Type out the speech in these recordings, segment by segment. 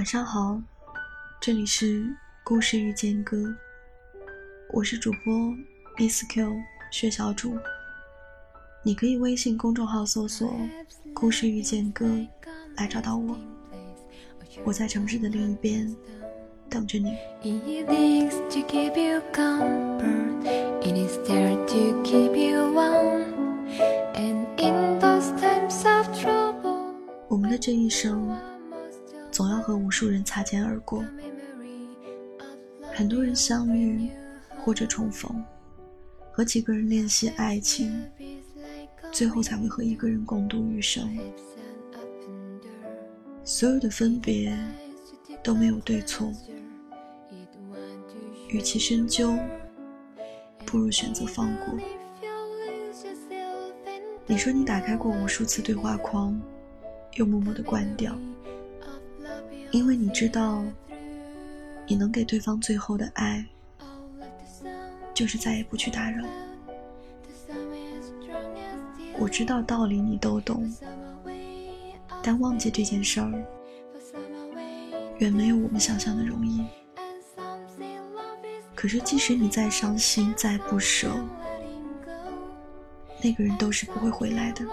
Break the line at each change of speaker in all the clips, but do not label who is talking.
晚上好，这里是故事遇见歌，我是主播 Miss Q 薛小主。你可以微信公众号搜索“故事遇见歌”来找到我，我在城市的另一边等着你。我们的这一生，总要和无数人擦肩而过，很多人相遇或者重逢，和几个人练习爱情。最后才会和一个人共度余生。所有的分别都没有对错，与其深究，不如选择放过。你说你打开过无数次对话框，又默默的关掉，因为你知道，你能给对方最后的爱，就是再也不去打扰。我知道道理你都懂，但忘记这件事儿，远没有我们想象的容易。可是即使你再伤心再不舍，那个人都是不会回来的。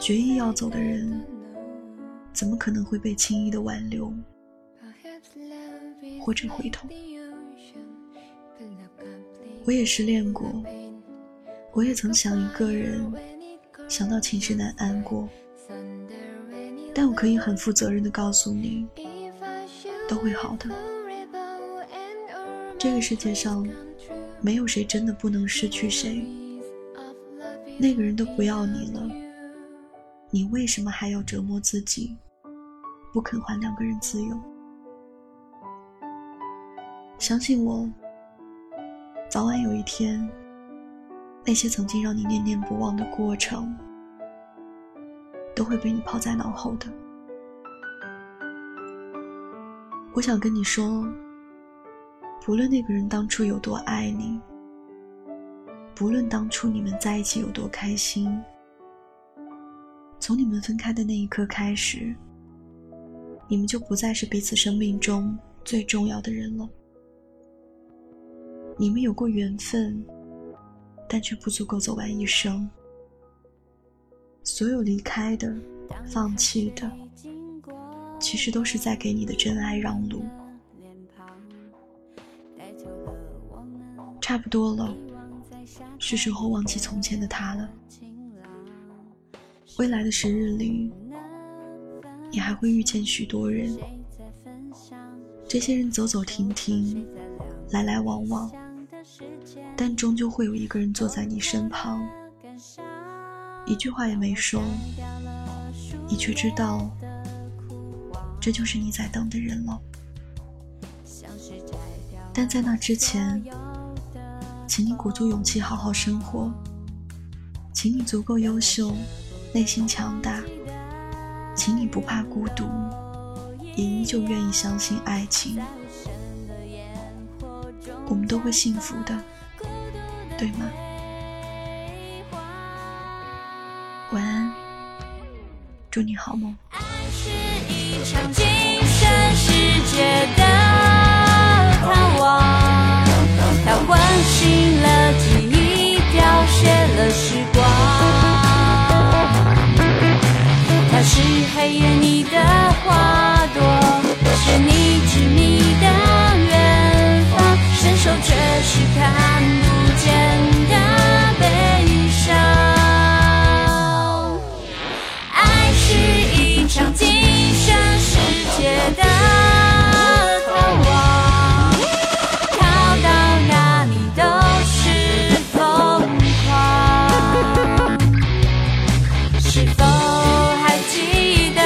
决意要走的人，怎么可能会被轻易的挽留，或者回头？我也失恋过。我也曾想一个人，想到寝食难安过，但我可以很负责任的告诉你，都会好的。这个世界上，没有谁真的不能失去谁。那个人都不要你了，你为什么还要折磨自己，不肯还两个人自由？相信我，早晚有一天。那些曾经让你念念不忘的过程，都会被你抛在脑后的。我想跟你说，不论那个人当初有多爱你，不论当初你们在一起有多开心，从你们分开的那一刻开始，你们就不再是彼此生命中最重要的人了。你们有过缘分。但却不足够走完一生。所有离开的、放弃的，其实都是在给你的真爱让路。差不多了，是时候忘记从前的他了。未来的时日里，你还会遇见许多人，这些人走走停停，来来往往。但终究会有一个人坐在你身旁，一句话也没说，你却知道，这就是你在等的人了。但在那之前，请你鼓足勇气好好生活，请你足够优秀，内心强大，请你不怕孤独，也依旧愿意相信爱情。我们都会幸福的，对吗？晚安，祝你好梦。
是否还记得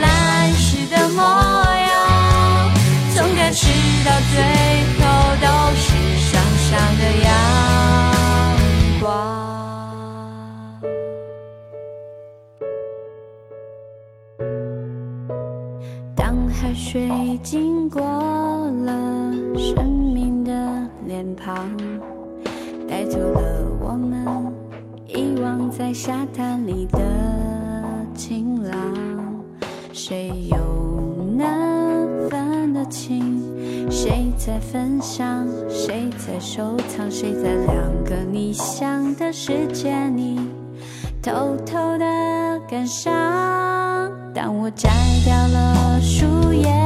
来时的模样从开始到最后都是闪闪的阳光？当海水经过了生命的脸庞带走了我们遗忘在沙滩里的晴朗谁又能分得清谁在分享？谁在收藏？谁在两个理想的世界？里偷偷的感伤当我摘掉了树叶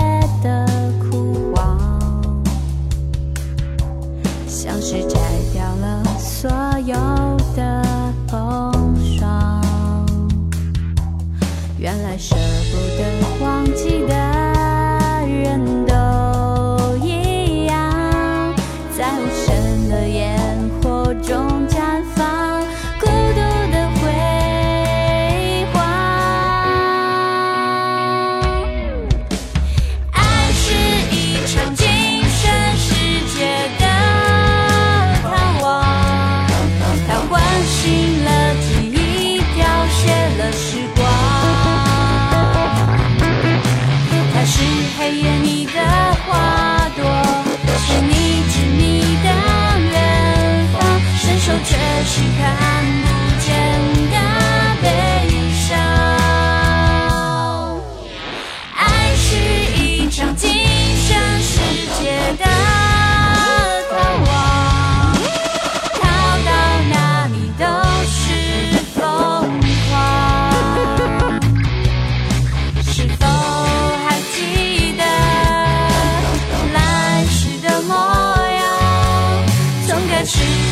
那是。passion.